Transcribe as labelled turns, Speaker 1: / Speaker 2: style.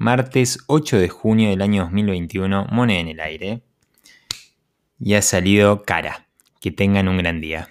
Speaker 1: martes 8 de junio del año 2021, moneda en el aire. Y ha salido cara. Que tengan un gran día.